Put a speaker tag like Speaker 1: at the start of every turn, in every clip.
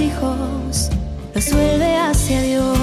Speaker 1: Hijos, los vuelve hacia Dios.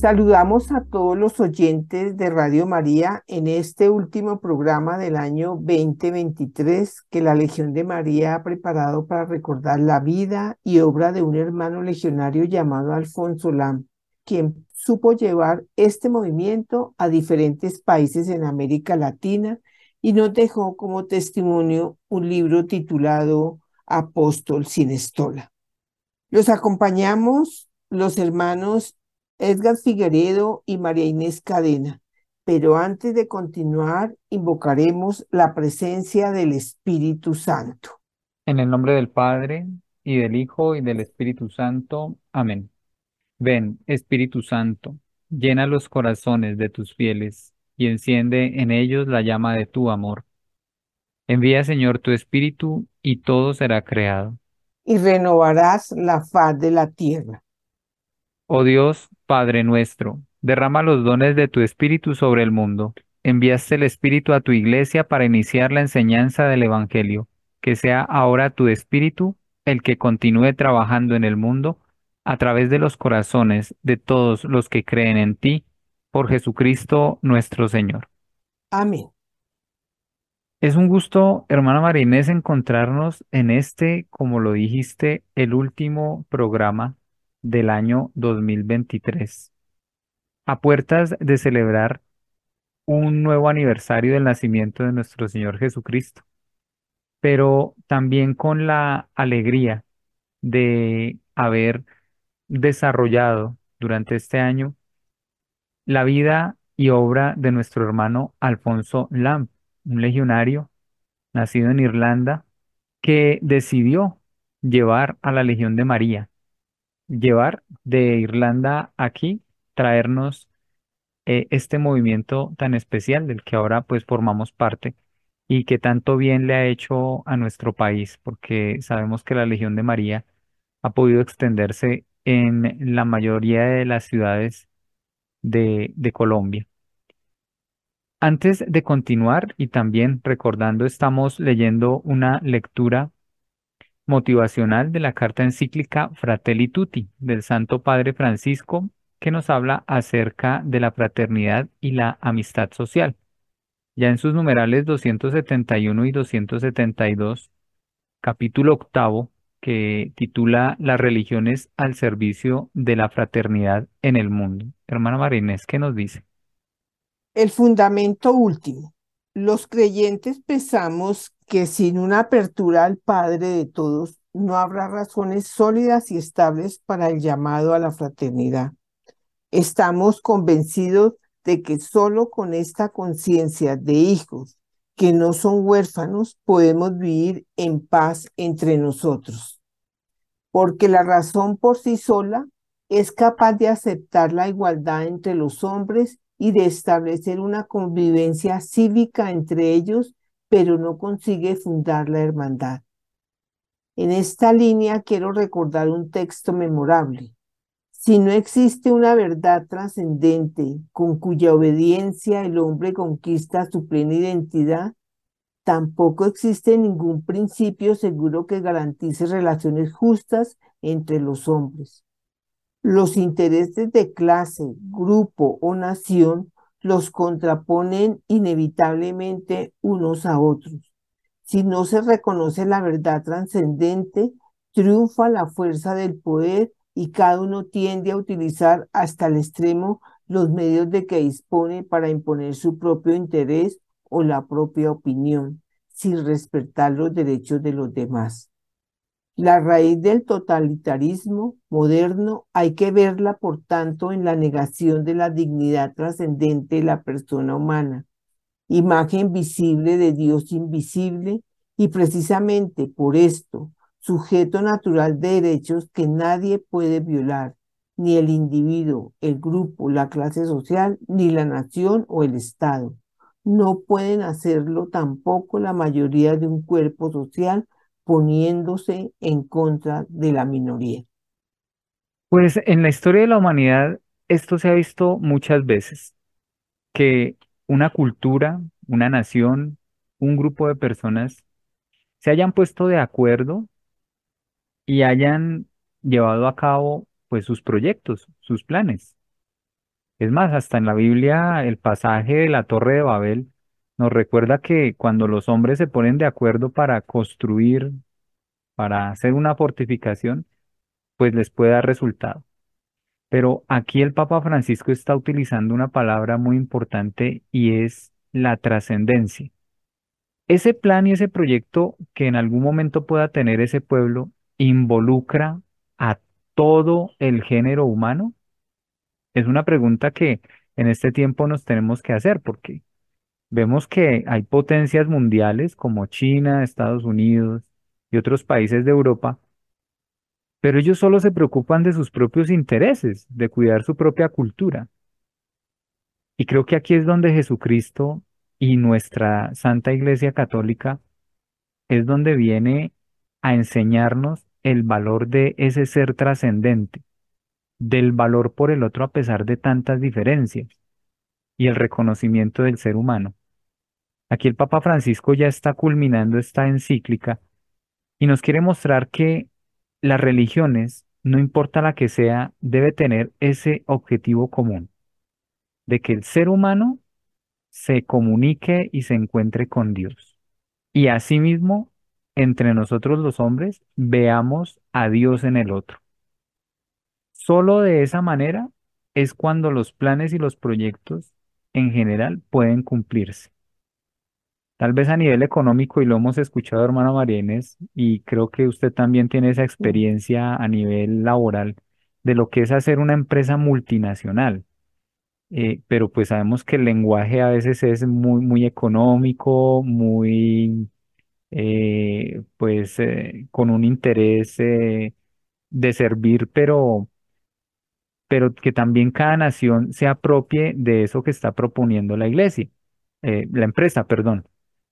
Speaker 2: Saludamos a todos los oyentes de Radio María en este último programa del año 2023 que la Legión de María ha preparado para recordar la vida y obra de un hermano legionario llamado Alfonso Lam, quien supo llevar este movimiento a diferentes países en América Latina y nos dejó como testimonio un libro titulado Apóstol sin estola. Los acompañamos los hermanos Edgar Figueredo y María Inés Cadena. Pero antes de continuar, invocaremos la presencia del Espíritu Santo.
Speaker 3: En el nombre del Padre, y del Hijo, y del Espíritu Santo. Amén. Ven, Espíritu Santo, llena los corazones de tus fieles, y enciende en ellos la llama de tu amor. Envía, Señor, tu Espíritu, y todo será creado.
Speaker 2: Y renovarás la faz de la tierra.
Speaker 3: Oh Dios, Padre nuestro, derrama los dones de tu Espíritu sobre el mundo. Enviaste el Espíritu a tu iglesia para iniciar la enseñanza del Evangelio. Que sea ahora tu Espíritu el que continúe trabajando en el mundo a través de los corazones de todos los que creen en ti, por Jesucristo nuestro Señor.
Speaker 2: Amén.
Speaker 3: Es un gusto, hermana Marinés, encontrarnos en este, como lo dijiste, el último programa del año 2023, a puertas de celebrar un nuevo aniversario del nacimiento de nuestro Señor Jesucristo. pero también con la alegría de haber desarrollado durante este año la vida y obra de nuestro hermano Alfonso Lamb, un legionario nacido en Irlanda, que decidió llevar a la Legión de María, llevar de Irlanda aquí, traernos eh, este movimiento tan especial del que ahora pues formamos parte y que tanto bien le ha hecho a nuestro país, porque sabemos que la Legión de María ha podido extenderse en la mayoría de las ciudades de, de Colombia. Antes de continuar y también recordando, estamos leyendo una lectura motivacional de la carta encíclica Fratelli Tutti del Santo Padre Francisco, que nos habla acerca de la fraternidad y la amistad social. Ya en sus numerales 271 y 272, capítulo octavo, que titula Las religiones al servicio de la fraternidad en el mundo. Hermana Marinés, ¿qué nos dice?
Speaker 2: El fundamento último. Los creyentes pensamos que sin una apertura al Padre de todos, no habrá razones sólidas y estables para el llamado a la fraternidad. Estamos convencidos de que solo con esta conciencia de hijos que no son huérfanos podemos vivir en paz entre nosotros. Porque la razón por sí sola es capaz de aceptar la igualdad entre los hombres y de establecer una convivencia cívica entre ellos, pero no consigue fundar la hermandad. En esta línea quiero recordar un texto memorable. Si no existe una verdad trascendente con cuya obediencia el hombre conquista su plena identidad, tampoco existe ningún principio seguro que garantice relaciones justas entre los hombres. Los intereses de clase, grupo o nación los contraponen inevitablemente unos a otros. Si no se reconoce la verdad trascendente, triunfa la fuerza del poder y cada uno tiende a utilizar hasta el extremo los medios de que dispone para imponer su propio interés o la propia opinión, sin respetar los derechos de los demás. La raíz del totalitarismo moderno hay que verla, por tanto, en la negación de la dignidad trascendente de la persona humana, imagen visible de Dios invisible, y precisamente por esto, sujeto natural de derechos que nadie puede violar, ni el individuo, el grupo, la clase social, ni la nación o el Estado. No pueden hacerlo tampoco la mayoría de un cuerpo social poniéndose en contra de la minoría?
Speaker 3: Pues en la historia de la humanidad esto se ha visto muchas veces, que una cultura, una nación, un grupo de personas se hayan puesto de acuerdo y hayan llevado a cabo pues sus proyectos, sus planes. Es más, hasta en la Biblia el pasaje de la Torre de Babel nos recuerda que cuando los hombres se ponen de acuerdo para construir, para hacer una fortificación, pues les puede dar resultado. Pero aquí el Papa Francisco está utilizando una palabra muy importante y es la trascendencia. Ese plan y ese proyecto que en algún momento pueda tener ese pueblo involucra a todo el género humano. Es una pregunta que en este tiempo nos tenemos que hacer porque Vemos que hay potencias mundiales como China, Estados Unidos y otros países de Europa, pero ellos solo se preocupan de sus propios intereses, de cuidar su propia cultura. Y creo que aquí es donde Jesucristo y nuestra Santa Iglesia Católica es donde viene a enseñarnos el valor de ese ser trascendente, del valor por el otro a pesar de tantas diferencias y el reconocimiento del ser humano. Aquí el Papa Francisco ya está culminando esta encíclica y nos quiere mostrar que las religiones, no importa la que sea, debe tener ese objetivo común, de que el ser humano se comunique y se encuentre con Dios. Y asimismo, entre nosotros los hombres, veamos a Dios en el otro. Solo de esa manera es cuando los planes y los proyectos en general pueden cumplirse. Tal vez a nivel económico, y lo hemos escuchado, hermano María Inés, y creo que usted también tiene esa experiencia a nivel laboral de lo que es hacer una empresa multinacional. Eh, pero pues sabemos que el lenguaje a veces es muy, muy económico, muy, eh, pues, eh, con un interés de servir, pero, pero que también cada nación se apropie de eso que está proponiendo la iglesia, la empresa, perdón.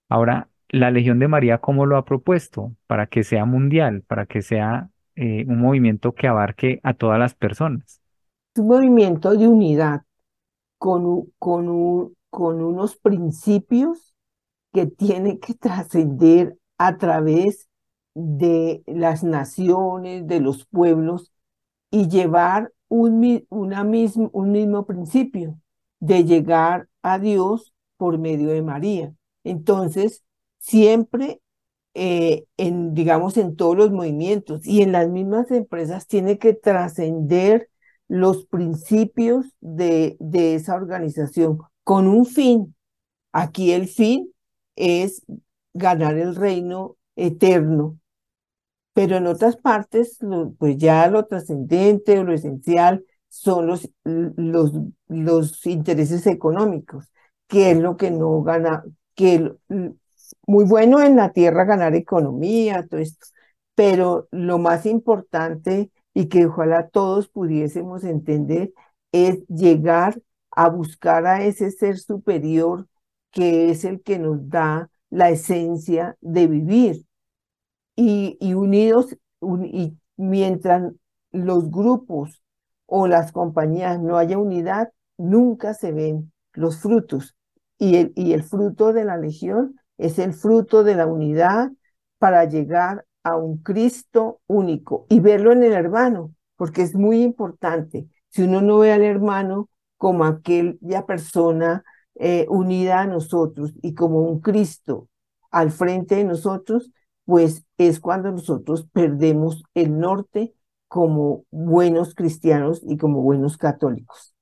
Speaker 3: Ahora, la Legión de María, ¿cómo lo ha propuesto? Para que sea mundial, para que sea eh, un movimiento que abarque a todas las personas.
Speaker 2: Un movimiento de unidad con, con, u- con unos principios que tiene que trascender a través de las naciones, de los pueblos y llevar un, una un mismo principio de llegar a Dios por medio de María. Entonces, siempre, eh, en, digamos, en todos los movimientos y en las mismas empresas, tiene que trascender los principios de, de esa organización con un fin. Aquí el fin es ganar el reino eterno pero en otras partes, pues ya lo trascendente o lo esencial son los, los, los intereses económicos, que es lo que no gana, que muy bueno en la tierra ganar economía, todo esto, pero lo más importante y que ojalá todos pudiésemos entender es llegar a buscar a ese ser superior que es el que nos da la esencia de vivir y, y unidos, un- y mientras los grupos o las compañías no haya unidad, nunca se ven los frutos. Y el, y el fruto de la legión es el fruto de la unidad para llegar a un Cristo único y verlo en el hermano, porque es muy importante. Si uno no ve al hermano como aquella persona eh, unida a nosotros y como un Cristo al frente de nosotros, pues es cuando nosotros perdemos el norte como buenos cristianos y como buenos católicos.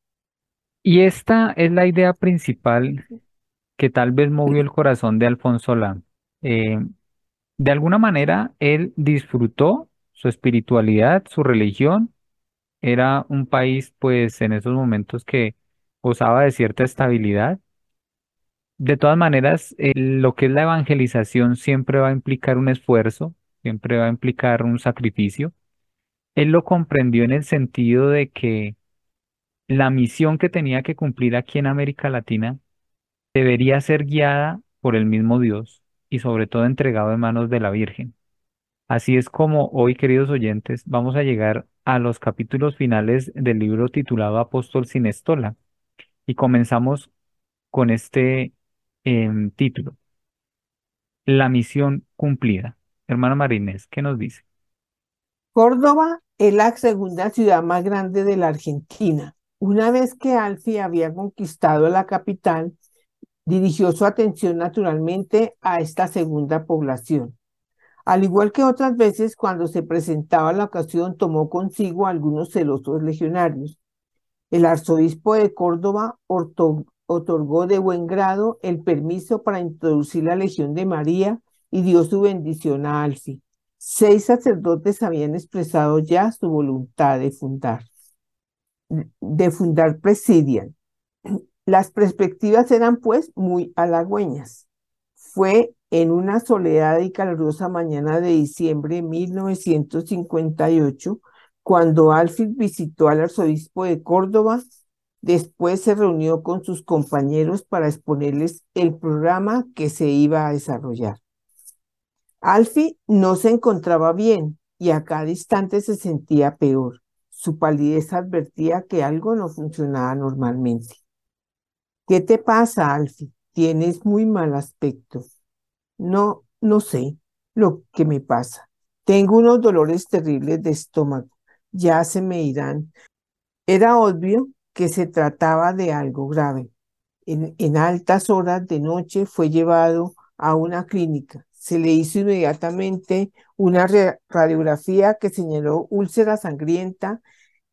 Speaker 3: Y esta es la idea principal que tal vez movió el corazón de Alfonso Solá. Eh, de alguna manera, él disfrutó su espiritualidad, su religión. Era un país, pues, en esos momentos que gozaba de cierta estabilidad. De todas maneras, eh, lo que es la evangelización siempre va a implicar un esfuerzo, siempre va a implicar un sacrificio. Él lo comprendió en el sentido de que la misión que tenía que cumplir aquí en América Latina debería ser guiada por el mismo Dios y sobre todo entregado en manos de la Virgen. Así es como hoy, queridos oyentes, vamos a llegar a los capítulos finales del libro titulado Apóstol sin estola y comenzamos con este em, título, La misión cumplida. Hermana Marínez, ¿qué nos dice?
Speaker 2: Córdoba es la segunda ciudad más grande de la Argentina. Una vez que Alfi había conquistado la capital, dirigió su atención naturalmente a esta segunda población. Al igual que otras veces, cuando se presentaba la ocasión, tomó consigo algunos celosos legionarios. El arzobispo de Córdoba otorgó de buen grado el permiso para introducir la Legión de María y dio su bendición a Alfi. Seis sacerdotes habían expresado ya su voluntad de fundar, de fundar Presidian. Las perspectivas eran pues muy halagüeñas. Fue en una soleada y calurosa mañana de diciembre de 1958 cuando Alfred visitó al arzobispo de Córdoba. Después se reunió con sus compañeros para exponerles el programa que se iba a desarrollar. Alfie no se encontraba bien y a cada instante se sentía peor. Su palidez advertía que algo no funcionaba normalmente. ¿Qué te pasa, Alfie? Tienes muy mal aspecto. No, no sé lo que me pasa. Tengo unos dolores terribles de estómago. Ya se me irán. Era obvio que se trataba de algo grave. En, en altas horas de noche fue llevado a una clínica. Se le hizo inmediatamente una radiografía que señaló úlcera sangrienta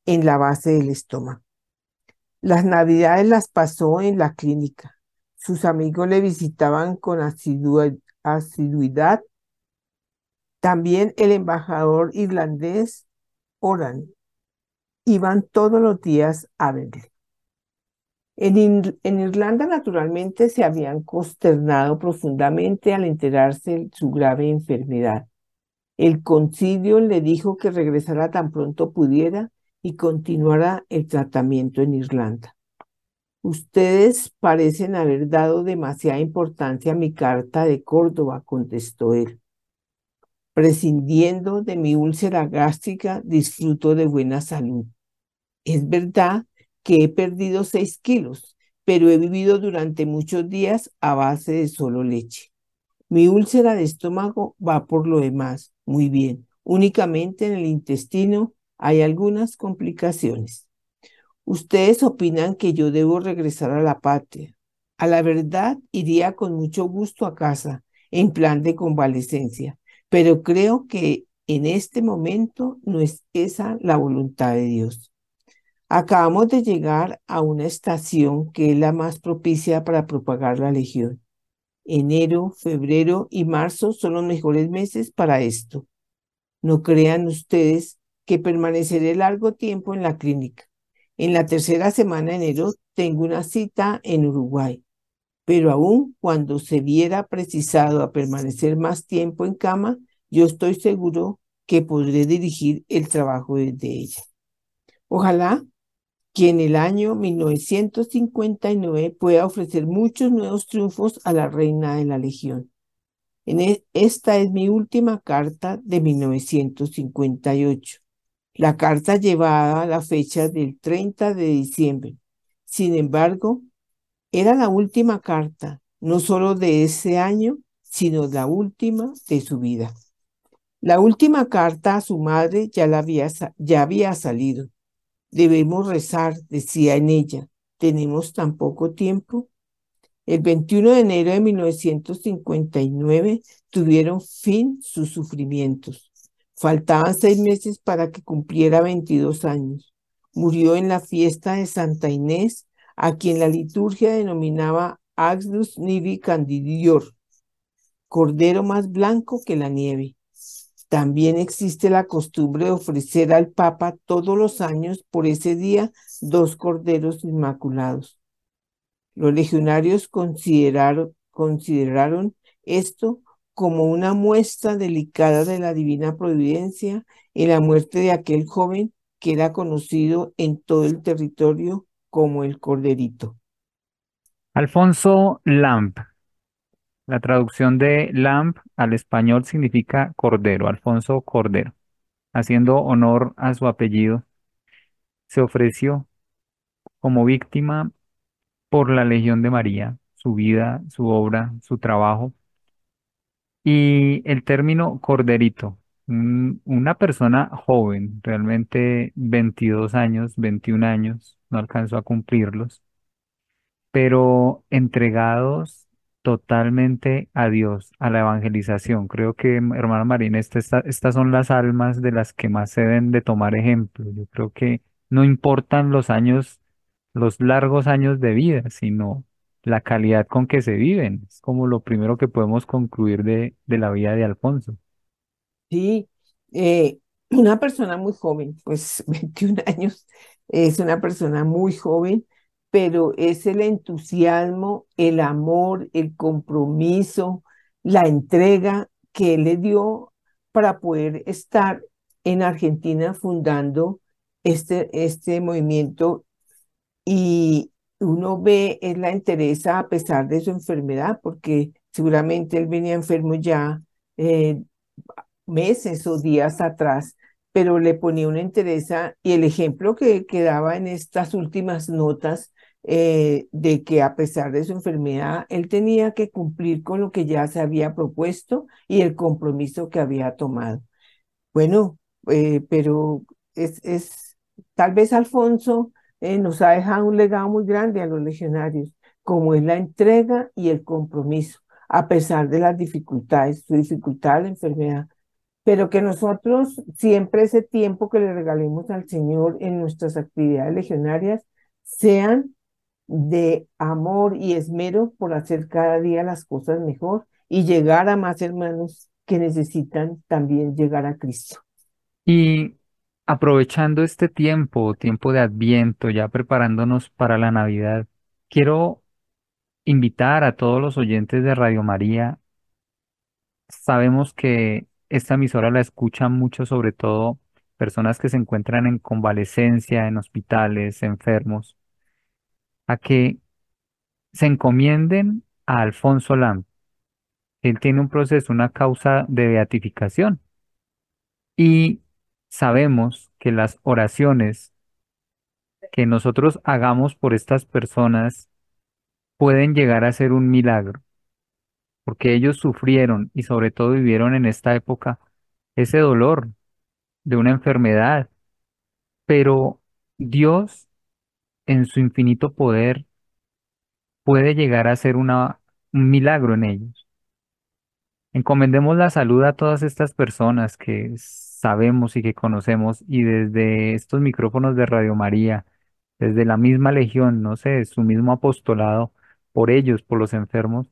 Speaker 2: en la base del estómago. Las navidades las pasó en la clínica. Sus amigos le visitaban con asiduidad. También el embajador irlandés Oran iban todos los días a verle. En, Irlanda, naturalmente, se habían consternado profundamente al enterarse de su grave enfermedad. El concilio le dijo que regresara tan pronto pudiera y continuara el tratamiento en Irlanda. Ustedes parecen haber dado demasiada importancia a mi carta de Córdoba, contestó él. Prescindiendo de mi úlcera gástrica, disfruto de buena salud. Es verdad que he perdido seis kilos, pero he vivido durante muchos días a base de solo leche. Mi úlcera de estómago va por lo demás muy bien. Únicamente en el intestino hay algunas complicaciones. Ustedes opinan que yo debo regresar a la patria. A la verdad, iría con mucho gusto a casa, en plan de convalecencia, pero creo que en este momento no es esa la voluntad de Dios. Acabamos de llegar a una estación que es la más propicia para propagar la legión. Enero, febrero y marzo son los mejores meses para esto. No crean ustedes que permaneceré largo tiempo en la clínica. En la tercera semana de enero tengo una cita en Uruguay, pero aún cuando se viera precisado a permanecer más tiempo en cama, yo estoy seguro que podré dirigir el trabajo desde ella. Ojalá que en el año 1959 pueda ofrecer muchos nuevos triunfos a la reina de la Legión. E, esta es mi última carta de 1958. La carta llevaba la fecha del 30 de diciembre. Sin embargo, era la última carta, no solo de ese año, sino la última de su vida. La última carta a su madre ya, había, ya había salido. Debemos rezar, decía en ella. ¿Tenemos tan poco tiempo? El 21 de enero de 1959 tuvieron fin sus sufrimientos. Faltaban seis meses para que cumpliera 22 años. Murió en la fiesta de Santa Inés, a quien la liturgia denominaba Agnus Nivi Candidior, cordero más blanco que la nieve. También existe la costumbre de ofrecer al Papa todos los años por ese día dos corderos inmaculados. Los legionarios consideraron, consideraron esto como una muestra delicada de la divina providencia en la muerte de aquel joven que era conocido en todo el territorio como el Corderito.
Speaker 3: Alfonso Lamp la traducción de Lamb al español significa cordero, Alfonso Cordero. Haciendo honor a su apellido, se ofreció como víctima por la Legión de María, su vida, su obra, su trabajo. Y el término corderito, una persona joven, realmente 22 años, 21 años, no alcanzó a cumplirlos, pero entregados totalmente a Dios, a la evangelización. Creo que, hermana Marina, estas son las almas de las que más se deben de tomar ejemplo. Yo creo que no importan los años, los largos años de vida, sino la calidad con que se viven. Es como lo primero que podemos concluir de, de la vida de Alfonso.
Speaker 2: Sí, eh, una persona muy joven, pues 21 años, es una persona muy joven, pero es el entusiasmo, el amor, el compromiso, la entrega que él le dio para poder estar en Argentina fundando este, este movimiento y uno ve, es la interesa a pesar de su enfermedad, porque seguramente él venía enfermo ya eh, meses o días atrás, pero le ponía una interesa y el ejemplo que, que daba en estas últimas notas eh, de que a pesar de su enfermedad, él tenía que cumplir con lo que ya se había propuesto y el compromiso que había tomado. Bueno, eh, pero es, es, tal vez Alfonso eh, nos ha dejado un legado muy grande a los legionarios, como es la entrega y el compromiso, a pesar de las dificultades, su dificultad, la enfermedad, pero que nosotros siempre ese tiempo que le regalemos al Señor en nuestras actividades legionarias sean de amor y esmero por hacer cada día las cosas mejor y llegar a más hermanos que necesitan también llegar a Cristo.
Speaker 3: Y aprovechando este tiempo, tiempo de Adviento, ya preparándonos para la Navidad, quiero invitar a todos los oyentes de Radio María. Sabemos que esta emisora la escuchan mucho, sobre todo personas que se encuentran en convalecencia, en hospitales, enfermos, a que se encomienden a Alfonso Lam. Él tiene un proceso, una causa de beatificación. Y sabemos que las oraciones que nosotros hagamos por estas personas pueden llegar a ser un milagro, porque ellos sufrieron y sobre todo vivieron en esta época ese dolor de una enfermedad, pero Dios en su infinito poder puede llegar a ser una, un milagro en ellos. Encomendemos la salud a todas estas personas que sabemos y que conocemos y desde estos micrófonos de Radio María, desde la misma legión, no sé, su mismo apostolado, por ellos, por los enfermos,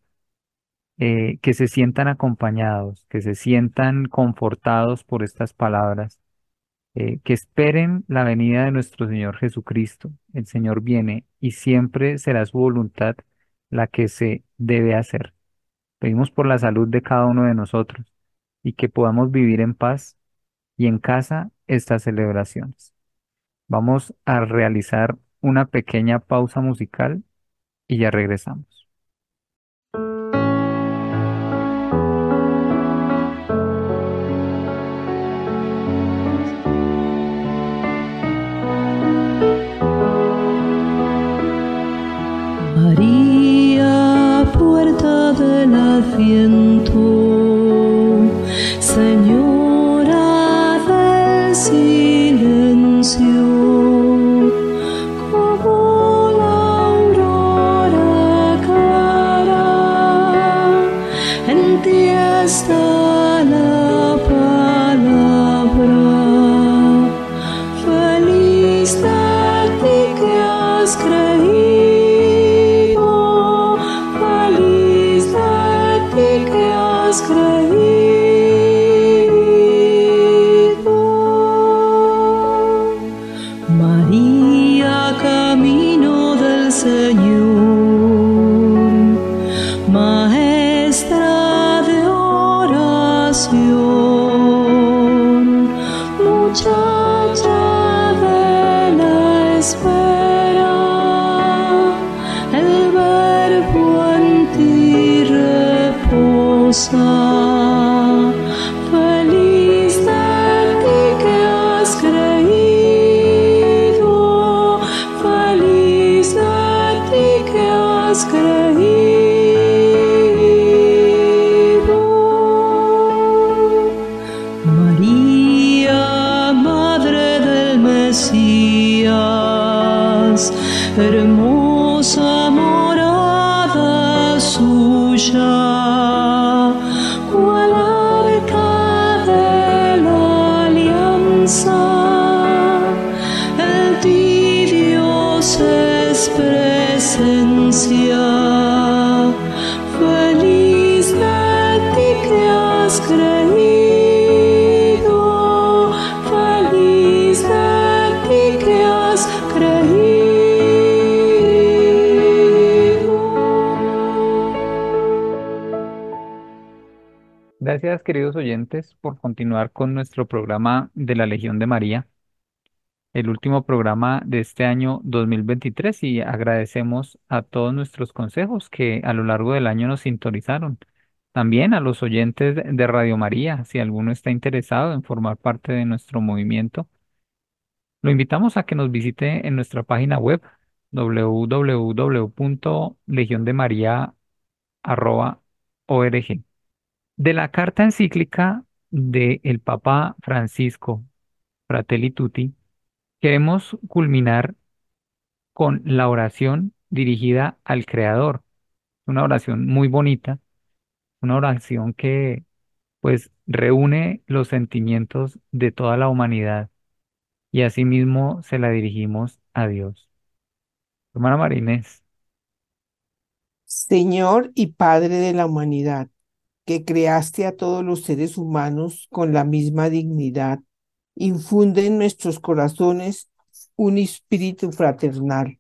Speaker 3: eh, que se sientan acompañados, que se sientan confortados por estas palabras, eh, que esperen la venida de nuestro Señor Jesucristo. El Señor viene y siempre será su voluntad la que se debe hacer. Pedimos por la salud de cada uno de nosotros y que podamos vivir en paz y en casa estas celebraciones. Vamos a realizar una pequeña pausa musical y ya regresamos.
Speaker 1: suyas.
Speaker 3: Gracias, queridos oyentes, por continuar con nuestro programa de la Legión de María, el último programa de este año 2023 y agradecemos a todos nuestros consejos que a lo largo del año nos sintonizaron. También a los oyentes de Radio María, si alguno está interesado en formar parte de nuestro movimiento, lo invitamos a que nos visite en nuestra página web www.legiondemaria.org. De la carta encíclica del Papa Francisco, Fratelli Tutti, queremos culminar con la oración dirigida al Creador. Una oración muy bonita, una oración que pues reúne los sentimientos de toda la humanidad y asimismo se la dirigimos a Dios. Hermana Marinés,
Speaker 2: Señor y Padre de la humanidad, que creaste a todos los seres humanos con la misma dignidad, infunde en nuestros corazones un espíritu fraternal.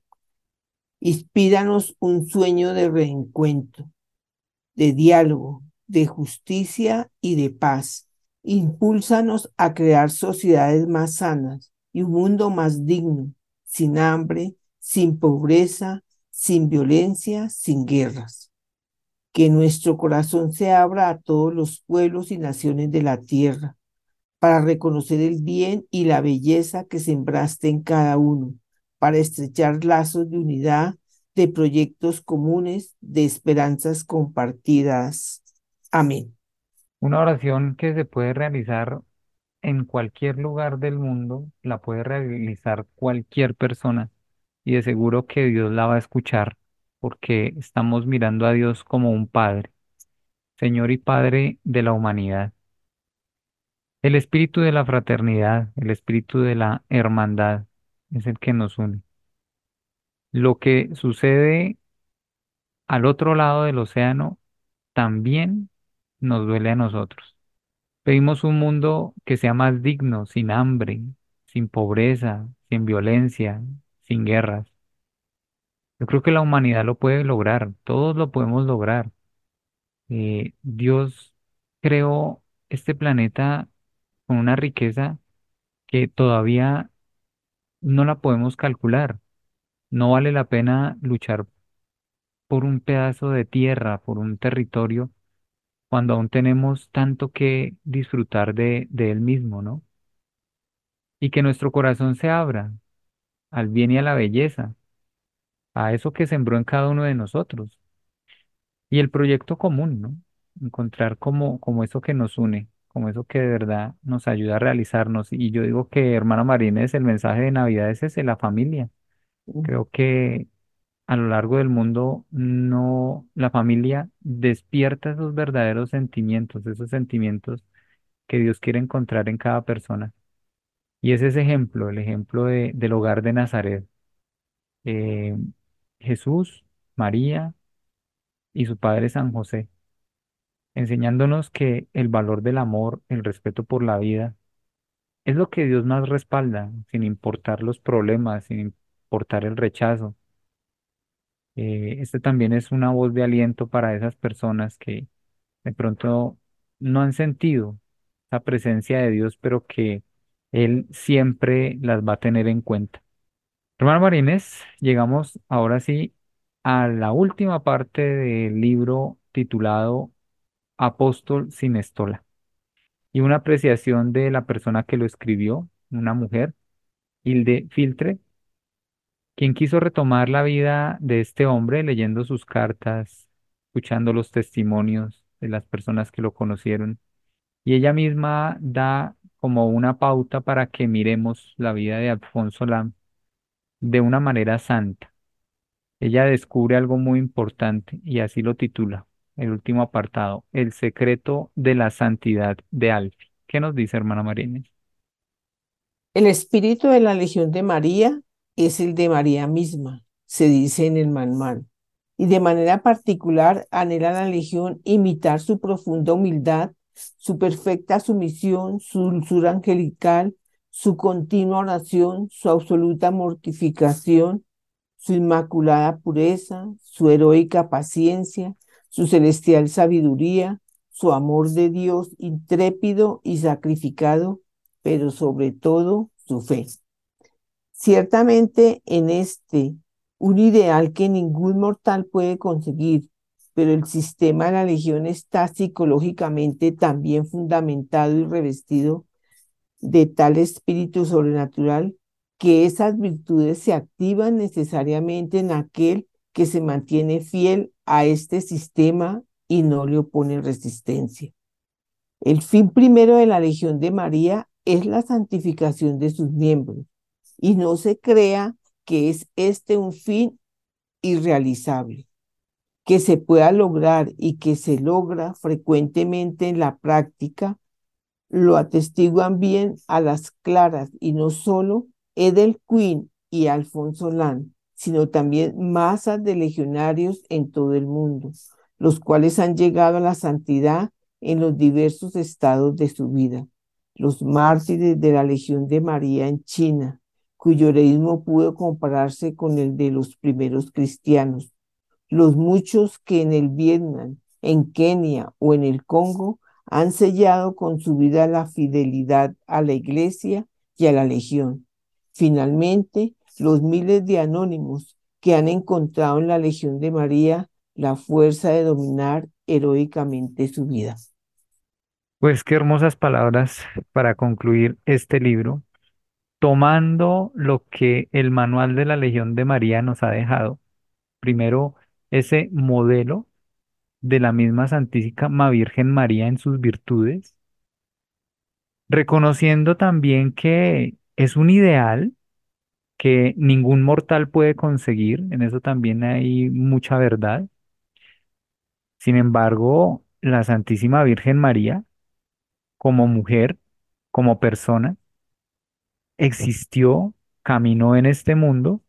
Speaker 2: Inspíranos un sueño de reencuentro, de diálogo, de justicia y de paz. Impúlsanos a crear sociedades más sanas y un mundo más digno, sin hambre, sin pobreza, sin violencia, sin guerras. Que nuestro corazón se abra a todos los pueblos y naciones de la tierra para reconocer el bien y la belleza que sembraste en cada uno, para estrechar lazos de unidad, de proyectos comunes, de esperanzas compartidas. Amén.
Speaker 3: Una oración que se puede realizar en cualquier lugar del mundo, la puede realizar cualquier persona y de seguro que Dios la va a escuchar porque estamos mirando a Dios como un Padre, Señor y Padre de la humanidad. El espíritu de la fraternidad, el espíritu de la hermandad es el que nos une. Lo que sucede al otro lado del océano también nos duele a nosotros. Pedimos un mundo que sea más digno, sin hambre, sin pobreza, sin violencia, sin guerras. Yo creo que la humanidad lo puede lograr, todos lo podemos lograr. Eh, Dios creó este planeta con una riqueza que todavía no la podemos calcular. No vale la pena luchar por un pedazo de tierra, por un territorio, cuando aún tenemos tanto que disfrutar de, de él mismo, ¿no? Y que nuestro corazón se abra al bien y a la belleza, a eso que sembró en cada uno de nosotros. Y el proyecto común, ¿no? Encontrar como, como eso que nos une, como eso que de verdad nos ayuda a realizarnos. Y yo digo que, hermana Marínez, el mensaje de Navidad es ese, la familia. Creo que a lo largo del mundo no, la familia despierta esos verdaderos sentimientos, esos sentimientos que Dios quiere encontrar en cada persona. Y es ese ejemplo, el ejemplo de- del hogar de Nazaret. Eh, Jesús, María y su padre San José, enseñándonos que el valor del amor, el respeto por la vida, es lo que Dios más respalda, sin importar los problemas, sin importar el rechazo. Eh, este también es una voz de aliento para esas personas que de pronto no han sentido la presencia de Dios, pero que Él siempre las va a tener en cuenta. Hermano Marínez, llegamos ahora sí a la última parte del libro titulado Apóstol sin estola y una apreciación de la persona que lo escribió, una mujer, Hilde Filtre, quien quiso retomar la vida de este hombre leyendo sus cartas, escuchando los testimonios de las personas que lo conocieron. Y ella misma da como una pauta para que miremos la vida de Alfonso Lam de una manera santa. Ella descubre algo muy importante y así lo titula, el último apartado, El secreto de la santidad de Alfi. ¿Qué nos dice, hermana Marínez?
Speaker 2: El espíritu de la Legión de María es el de María misma, se dice en el manual. Y de manera particular anhela la Legión imitar su profunda humildad, su perfecta sumisión, su dulzura angelical, su continua oración, su absoluta mortificación, su inmaculada pureza, su heroica paciencia, su celestial sabiduría, su amor de Dios intrépido y sacrificado, pero sobre todo su fe. Ciertamente en este, un ideal que ningún mortal puede conseguir, pero el sistema de la legión está psicológicamente también fundamentado y revestido de tal espíritu sobrenatural que esas virtudes se activan necesariamente en aquel que se mantiene fiel a este sistema y no le opone resistencia. El fin primero de la Legión de María es la santificación de sus miembros y no se crea que es este un fin irrealizable, que se pueda lograr y que se logra frecuentemente en la práctica, lo atestiguan bien a las claras y no solo Edel Quinn y Alfonso Lan, sino también masas de legionarios en todo el mundo, los cuales han llegado a la santidad en los diversos estados de su vida. Los mártires de la Legión de María en China, cuyo heroísmo pudo compararse con el de los primeros cristianos. Los muchos que en el Vietnam, en Kenia o en el Congo han sellado con su vida la fidelidad a la iglesia y a la legión. Finalmente, los miles de anónimos que han encontrado en la Legión de María la fuerza de dominar heroicamente su vida.
Speaker 3: Pues qué hermosas palabras para concluir este libro, tomando lo que el manual de la Legión de María nos ha dejado. Primero, ese modelo de la misma Santísima Virgen María en sus virtudes, reconociendo también que es un ideal que ningún mortal puede conseguir, en eso también hay mucha verdad. Sin embargo, la Santísima Virgen María, como mujer, como persona, existió, caminó en este mundo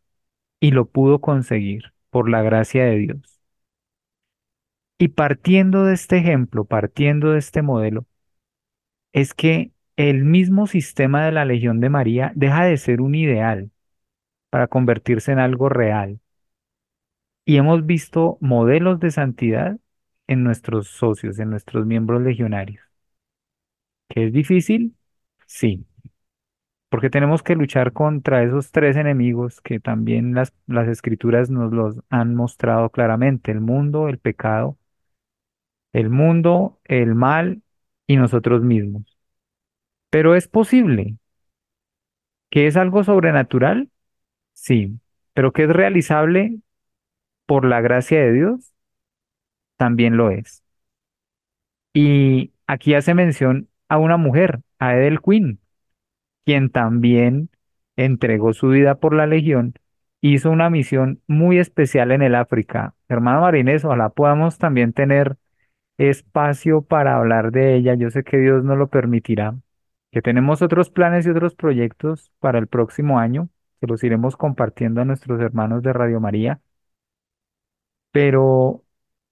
Speaker 3: y lo pudo conseguir por la gracia de Dios. Y partiendo de este ejemplo, partiendo de este modelo, es que el mismo sistema de la Legión de María deja de ser un ideal para convertirse en algo real. Y hemos visto modelos de santidad en nuestros socios, en nuestros miembros legionarios. ¿Que es difícil? Sí, porque tenemos que luchar contra esos tres enemigos que también las, las escrituras nos los han mostrado claramente, el mundo, el pecado el mundo, el mal y nosotros mismos. Pero es posible. ¿Que es algo sobrenatural? Sí. ¿Pero que es realizable por la gracia de Dios? También lo es. Y aquí hace mención a una mujer, a Edel Quinn, quien también entregó su vida por la Legión, hizo una misión muy especial en el África. Hermano Marinés, ojalá podamos también tener espacio para hablar de ella. Yo sé que Dios nos lo permitirá, que tenemos otros planes y otros proyectos para el próximo año, que los iremos compartiendo a nuestros hermanos de Radio María. Pero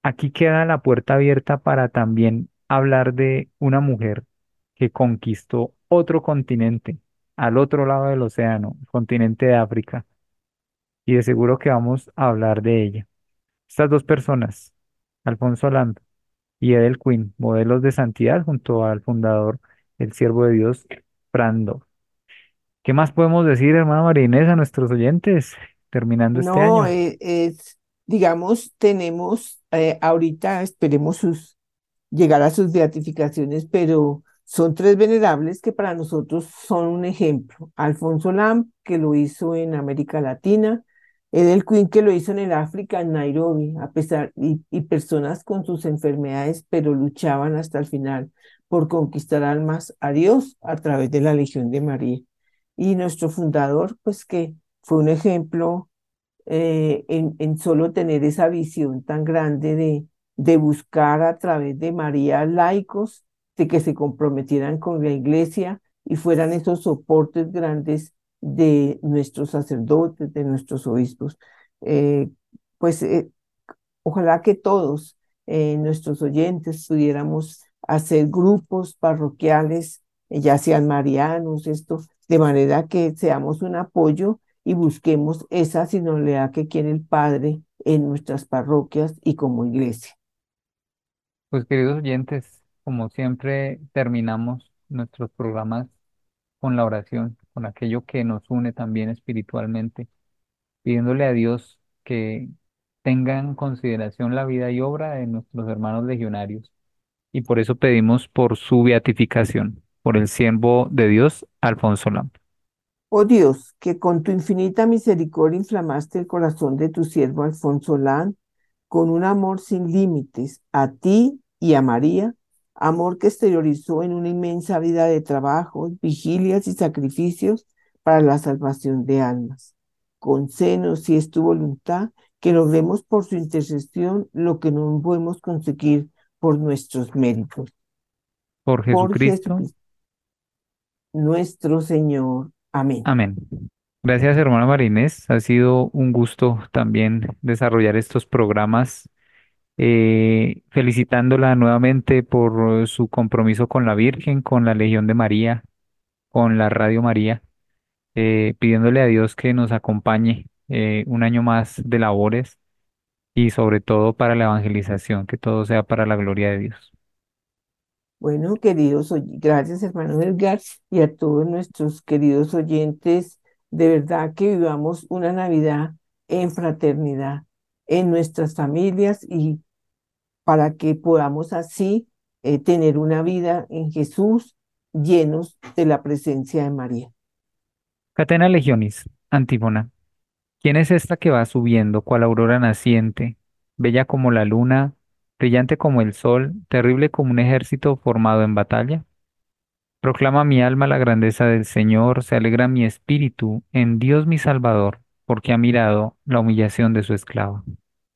Speaker 3: aquí queda la puerta abierta para también hablar de una mujer que conquistó otro continente, al otro lado del océano, el continente de África. Y de seguro que vamos a hablar de ella. Estas dos personas, Alfonso Lando y Edel Quinn, modelos de santidad junto al fundador, el siervo de Dios, Brando. ¿Qué más podemos decir, hermana Marinés, a nuestros oyentes, terminando este año?
Speaker 2: No, eh, es, digamos, tenemos eh, ahorita, esperemos sus, llegar a sus beatificaciones, pero son tres venerables que para nosotros son un ejemplo. Alfonso Lam, que lo hizo en América Latina, el Queen que lo hizo en el África, en Nairobi, a pesar, y, y personas con sus enfermedades, pero luchaban hasta el final por conquistar almas a Dios a través de la Legión de María. Y nuestro fundador, pues que fue un ejemplo eh, en, en, solo tener esa visión tan grande de, de buscar a través de María laicos, de que se comprometieran con la iglesia y fueran esos soportes grandes de nuestros sacerdotes, de nuestros obispos. Eh, pues eh, ojalá que todos eh, nuestros oyentes pudiéramos hacer grupos parroquiales, ya sean marianos, esto, de manera que seamos un apoyo y busquemos esa sinodalidad que quiere el Padre en nuestras parroquias y como iglesia.
Speaker 3: Pues queridos oyentes, como siempre terminamos nuestros programas con la oración, con aquello que nos une también espiritualmente, pidiéndole a Dios que tenga en consideración la vida y obra de nuestros hermanos legionarios. Y por eso pedimos por su beatificación, por el siervo de Dios, Alfonso Lam.
Speaker 2: Oh Dios, que con tu infinita misericordia inflamaste el corazón de tu siervo Alfonso Lam con un amor sin límites a ti y a María, amor que exteriorizó en una inmensa vida de trabajos, vigilias y sacrificios para la salvación de almas. Concédenos, si es tu voluntad, que logremos por su intercesión lo que no podemos conseguir por nuestros méritos.
Speaker 3: Por Jesucristo.
Speaker 2: nuestro Señor. Amén.
Speaker 3: Amén. Gracias, hermana Marinés. Ha sido un gusto también desarrollar estos programas, eh, felicitándola nuevamente por su compromiso con la Virgen, con la Legión de María, con la Radio María, eh, pidiéndole a Dios que nos acompañe eh, un año más de labores y sobre todo para la evangelización, que todo sea para la gloria de Dios.
Speaker 2: Bueno, queridos, gracias hermano Edgar y a todos nuestros queridos oyentes, de verdad que vivamos una Navidad en fraternidad, en nuestras familias y para que podamos así eh, tener una vida en Jesús llenos de la presencia de María.
Speaker 3: Catena Legionis, Antífona. ¿Quién es esta que va subiendo cual aurora naciente, bella como la luna, brillante como el sol, terrible como un ejército formado en batalla? Proclama mi alma la grandeza del Señor, se alegra mi espíritu en Dios mi Salvador, porque ha mirado la humillación de su esclava.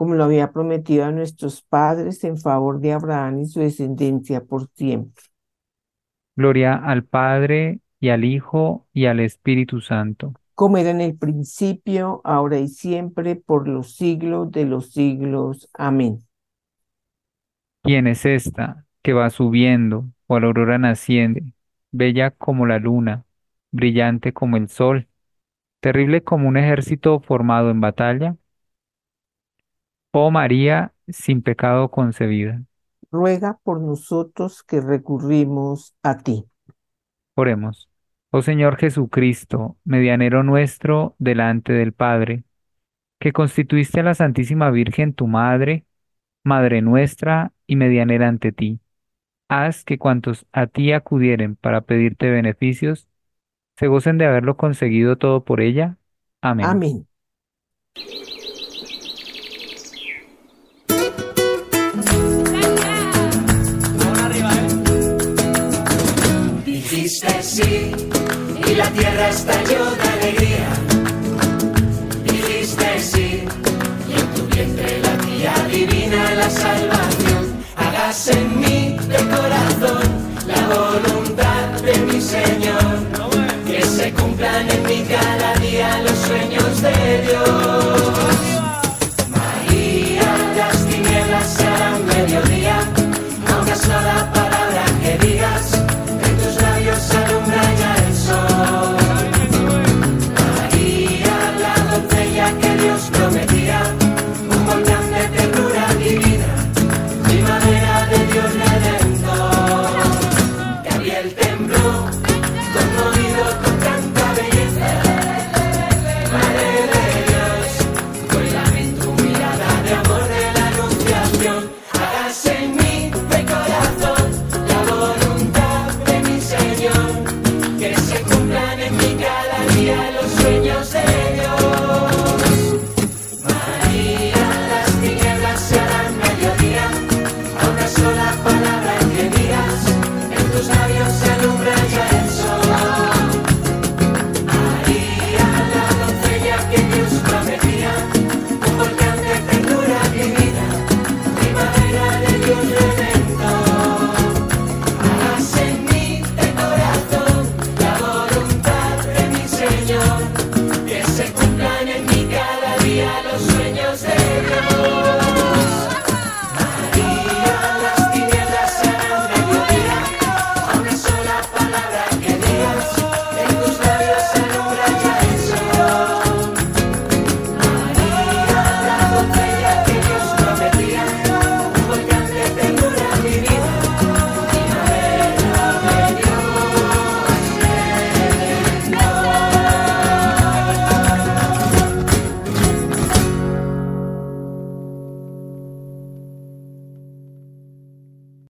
Speaker 2: como lo había prometido a nuestros padres en favor de Abraham y su descendencia por siempre.
Speaker 3: Gloria al Padre y al Hijo y al Espíritu Santo.
Speaker 2: Como era en el principio, ahora y siempre, por los siglos de los siglos. Amén.
Speaker 3: ¿Quién es esta que va subiendo o la aurora naciente, bella como la luna, brillante como el sol, terrible como un ejército formado en batalla? Oh María, sin pecado concebida.
Speaker 2: Ruega por nosotros que recurrimos a ti.
Speaker 3: Oremos. Oh Señor Jesucristo, medianero nuestro delante del Padre, que constituiste a la Santísima Virgen tu Madre, Madre nuestra y medianera ante ti. Haz que cuantos a ti acudieren para pedirte beneficios, se gocen de haberlo conseguido todo por ella. Amén.
Speaker 2: Amén.
Speaker 4: Dijiste sí y la tierra estalló de alegría. Dijiste sí y en tu vientre la tía divina la salvación. Hágase en mí de corazón la voluntad de mi Señor. Que se cumplan en mí cada día los sueños de Dios.